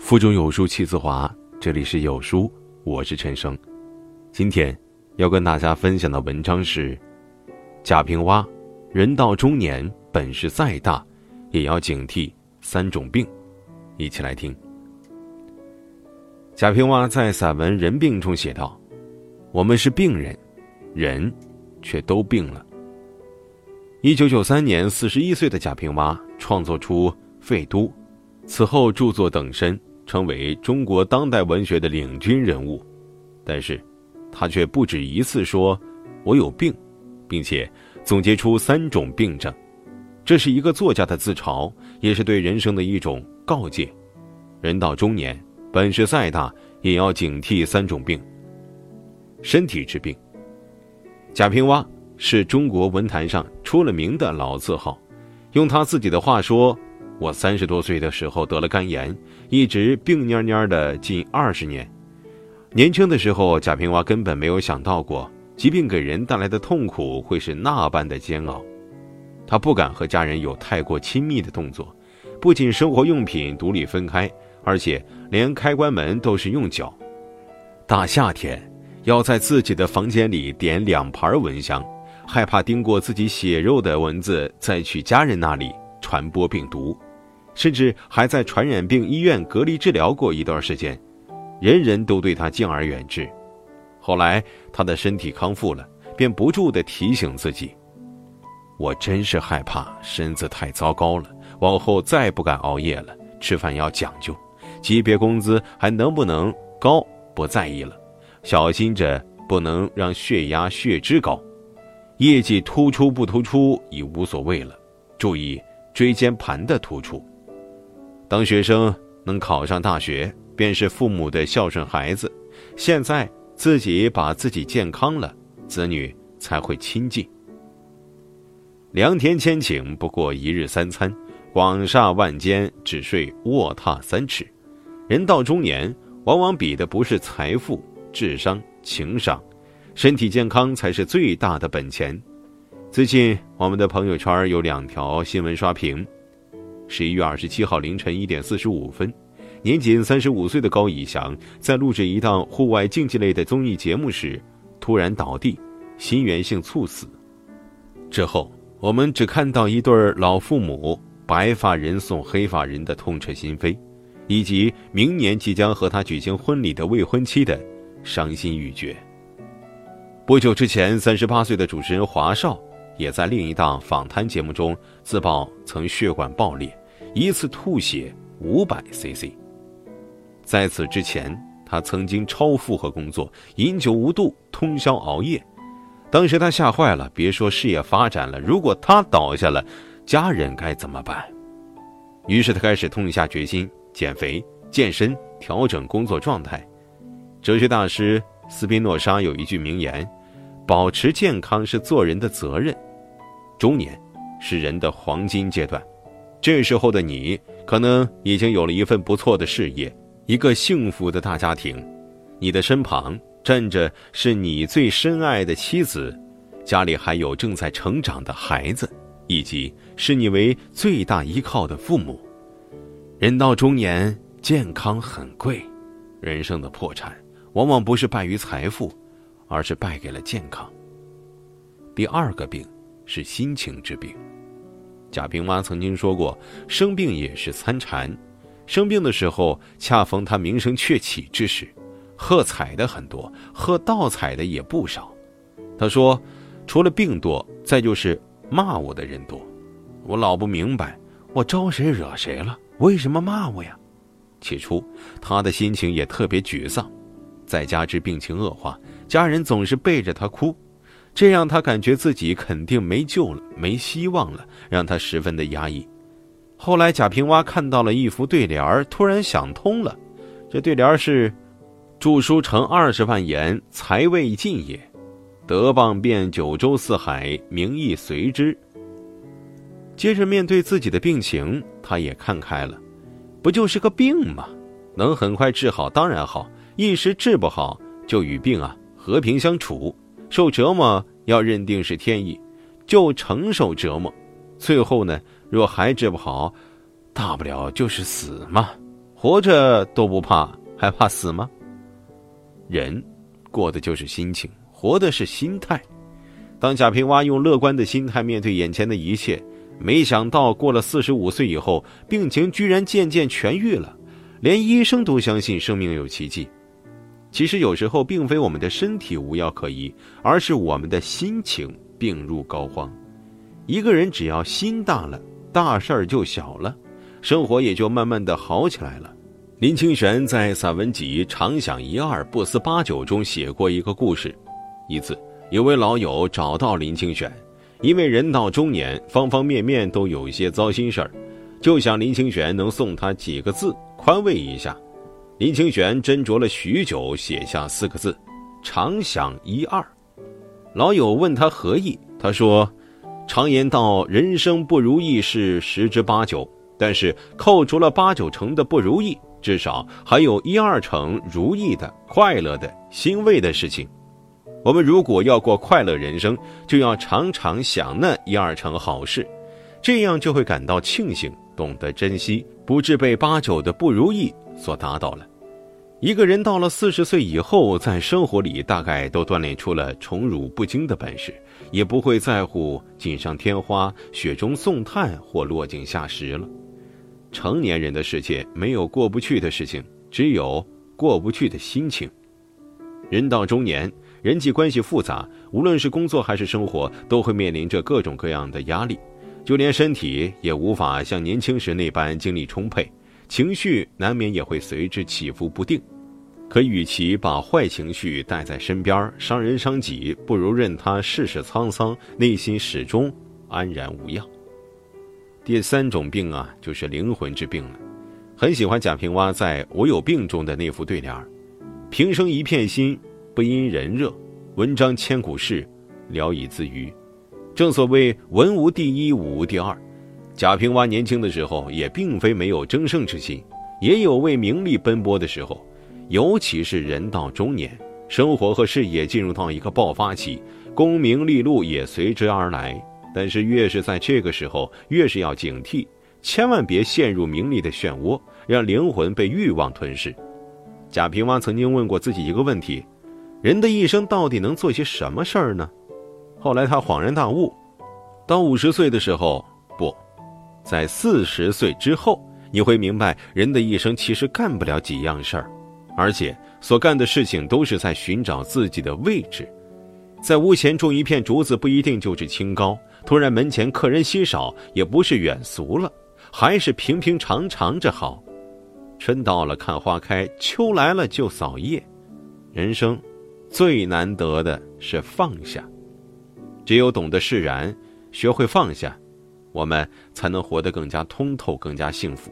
腹中有书气自华，这里是有书，我是陈生。今天要跟大家分享的文章是：贾平凹，人到中年，本事再大，也要警惕三种病。一起来听。贾平凹在散文《人病》中写道：“我们是病人，人却都病了。”一九九三年，四十一岁的贾平凹创作出《废都》，此后著作等身。成为中国当代文学的领军人物，但是，他却不止一次说：“我有病，并且总结出三种病症。”这是一个作家的自嘲，也是对人生的一种告诫。人到中年，本事再大，也要警惕三种病。身体之病。贾平凹是中国文坛上出了名的老字号，用他自己的话说。我三十多岁的时候得了肝炎，一直病蔫蔫的近二十年。年轻的时候，贾平凹根本没有想到过疾病给人带来的痛苦会是那般的煎熬。他不敢和家人有太过亲密的动作，不仅生活用品独立分开，而且连开关门都是用脚。大夏天要在自己的房间里点两盘蚊香，害怕叮过自己血肉的蚊子再去家人那里传播病毒。甚至还在传染病医院隔离治疗过一段时间，人人都对他敬而远之。后来他的身体康复了，便不住地提醒自己：“我真是害怕身子太糟糕了，往后再不敢熬夜了。吃饭要讲究，级别工资还能不能高不在意了，小心着不能让血压血脂高，业绩突出不突出已无所谓了，注意椎间盘的突出。”当学生能考上大学，便是父母的孝顺孩子。现在自己把自己健康了，子女才会亲近。良田千顷不过一日三餐，广厦万间只睡卧榻三尺。人到中年，往往比的不是财富、智商、情商，身体健康才是最大的本钱。最近我们的朋友圈有两条新闻刷屏。十一月二十七号凌晨一点四十五分，年仅三十五岁的高以翔在录制一档户外竞技类的综艺节目时，突然倒地，心源性猝死。之后，我们只看到一对老父母白发人送黑发人的痛彻心扉，以及明年即将和他举行婚礼的未婚妻的伤心欲绝。不久之前，三十八岁的主持人华少也在另一档访谈节目中自曝曾血管爆裂。一次吐血五百 cc。在此之前，他曾经超负荷工作，饮酒无度，通宵熬夜。当时他吓坏了，别说事业发展了，如果他倒下了，家人该怎么办？于是他开始痛下决心减肥、健身，调整工作状态。哲学大师斯宾诺莎有一句名言：“保持健康是做人的责任。”中年是人的黄金阶段。这时候的你，可能已经有了一份不错的事业，一个幸福的大家庭，你的身旁站着是你最深爱的妻子，家里还有正在成长的孩子，以及视你为最大依靠的父母。人到中年，健康很贵，人生的破产往往不是败于财富，而是败给了健康。第二个病是心情之病。贾平凹曾经说过：“生病也是参禅，生病的时候恰逢他名声鹊起之时，喝彩的很多，喝倒彩的也不少。”他说：“除了病多，再就是骂我的人多，我老不明白，我招谁惹谁了？为什么骂我呀？”起初，他的心情也特别沮丧，再加之病情恶化，家人总是背着他哭。这让他感觉自己肯定没救了，没希望了，让他十分的压抑。后来，贾平凹看到了一幅对联突然想通了。这对联是：“著书成二十万言，才未尽也；德棒遍九州四海，名亦随之。”接着，面对自己的病情，他也看开了，不就是个病吗？能很快治好当然好，一时治不好，就与病啊和平相处。受折磨要认定是天意，就承受折磨。最后呢，若还治不好，大不了就是死嘛，活着都不怕，还怕死吗？人过的就是心情，活的是心态。当贾平凹用乐观的心态面对眼前的一切，没想到过了四十五岁以后，病情居然渐渐痊愈了，连医生都相信生命有奇迹。其实有时候并非我们的身体无药可医，而是我们的心情病入膏肓。一个人只要心大了，大事儿就小了，生活也就慢慢的好起来了。林清玄在散文集《常想一二不思八九》中写过一个故事：一次，有位老友找到林清玄，因为人到中年，方方面面都有一些糟心事儿，就想林清玄能送他几个字，宽慰一下。林清玄斟酌了许久，写下四个字：“常想一二。”老友问他何意，他说。常言道，人生不如意事十之八九，但是扣除了八九成的不如意，至少还有一二成如意的、快乐的、欣慰的事情。我们如果要过快乐人生，就要常常想那一二成好事，这样就会感到庆幸，懂得珍惜，不致被八九的不如意所打倒了。一个人到了四十岁以后，在生活里大概都锻炼出了宠辱不惊的本事，也不会在乎锦上添花、雪中送炭或落井下石了。成年人的世界没有过不去的事情，只有过不去的心情。人到中年，人际关系复杂，无论是工作还是生活，都会面临着各种各样的压力，就连身体也无法像年轻时那般精力充沛。情绪难免也会随之起伏不定，可与其把坏情绪带在身边伤人伤己，不如任他世事沧桑，内心始终安然无恙。第三种病啊，就是灵魂之病了。很喜欢贾平凹在我有病中的那副对联儿平生一片心，不因人热；文章千古事，聊以自娱。正所谓文无第一，武无第二。贾平凹年轻的时候也并非没有争胜之心，也有为名利奔波的时候。尤其是人到中年，生活和事业进入到一个爆发期，功名利禄也随之而来。但是越是在这个时候，越是要警惕，千万别陷入名利的漩涡，让灵魂被欲望吞噬。贾平凹曾经问过自己一个问题：人的一生到底能做些什么事儿呢？后来他恍然大悟，到五十岁的时候，不。在四十岁之后，你会明白，人的一生其实干不了几样事儿，而且所干的事情都是在寻找自己的位置。在屋前种一片竹子，不一定就是清高；突然门前客人稀少，也不是远俗了，还是平平常常着好。春到了看花开，秋来了就扫叶。人生最难得的是放下，只有懂得释然，学会放下。我们才能活得更加通透、更加幸福。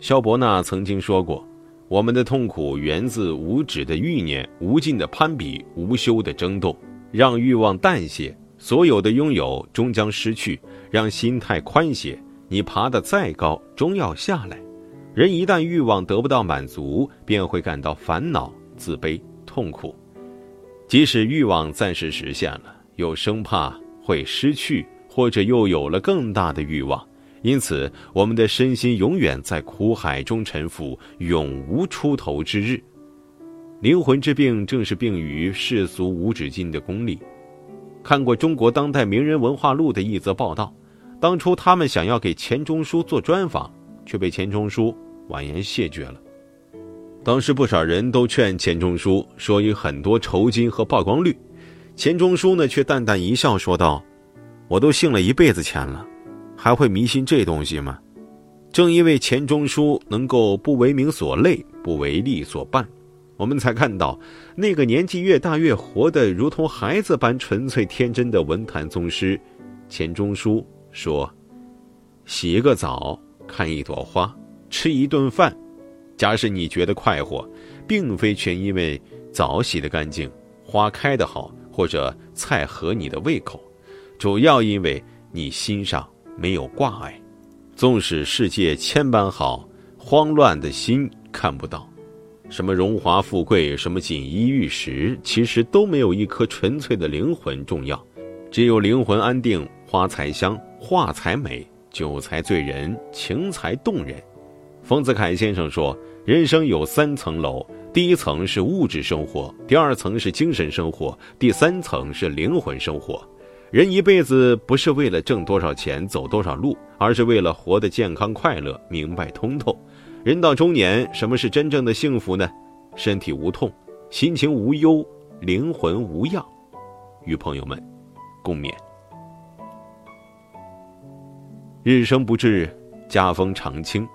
萧伯纳曾经说过：“我们的痛苦源自无止的欲念、无尽的攀比、无休的争斗。让欲望淡些，所有的拥有终将失去；让心态宽些，你爬得再高，终要下来。人一旦欲望得不到满足，便会感到烦恼、自卑、痛苦。即使欲望暂时实现了，又生怕会失去。”或者又有了更大的欲望，因此我们的身心永远在苦海中沉浮，永无出头之日。灵魂之病正是病于世俗无止境的功利。看过《中国当代名人文化录》的一则报道，当初他们想要给钱钟书做专访，却被钱钟书婉言谢绝了。当时不少人都劝钱钟书说有很多酬金和曝光率，钱钟书呢却淡淡一笑说道。我都信了一辈子钱了，还会迷信这东西吗？正因为钱钟书能够不为名所累，不为利所绊，我们才看到那个年纪越大越活得如同孩子般纯粹天真的文坛宗师钱钟书说：“洗一个澡，看一朵花，吃一顿饭，假使你觉得快活，并非全因为澡洗得干净，花开得好，或者菜合你的胃口。”主要因为你心上没有挂碍，纵使世界千般好，慌乱的心看不到。什么荣华富贵，什么锦衣玉食，其实都没有一颗纯粹的灵魂重要。只有灵魂安定，花才香，画才美，酒才醉人，情才动人。丰子恺先生说：“人生有三层楼，第一层是物质生活，第二层是精神生活，第三层是灵魂生活。人一辈子不是为了挣多少钱、走多少路，而是为了活得健康快乐、明白通透。人到中年，什么是真正的幸福呢？身体无痛，心情无忧，灵魂无恙。与朋友们共勉。日生不至，家风常清，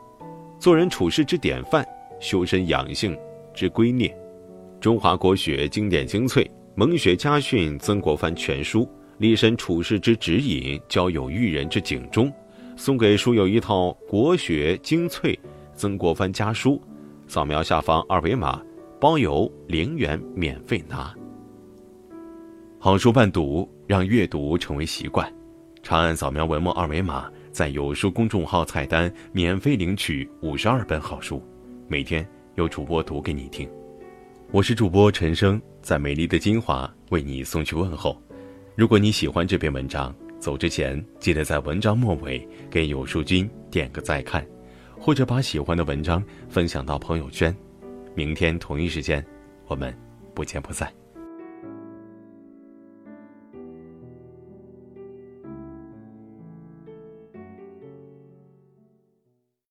做人处事之典范。修身养性之圭臬，中华国学经典精粹，蒙学家训曾国藩全书，立身处世之指引，交友育人之警钟。送给书友一套国学精粹曾国藩家书，扫描下方二维码，包邮零元免费拿。好书伴读，让阅读成为习惯。长按扫描文末二维码，在有书公众号菜单免费领取五十二本好书。每天有主播读给你听，我是主播陈生，在美丽的金华为你送去问候。如果你喜欢这篇文章，走之前记得在文章末尾给有书君点个再看，或者把喜欢的文章分享到朋友圈。明天同一时间，我们不见不散。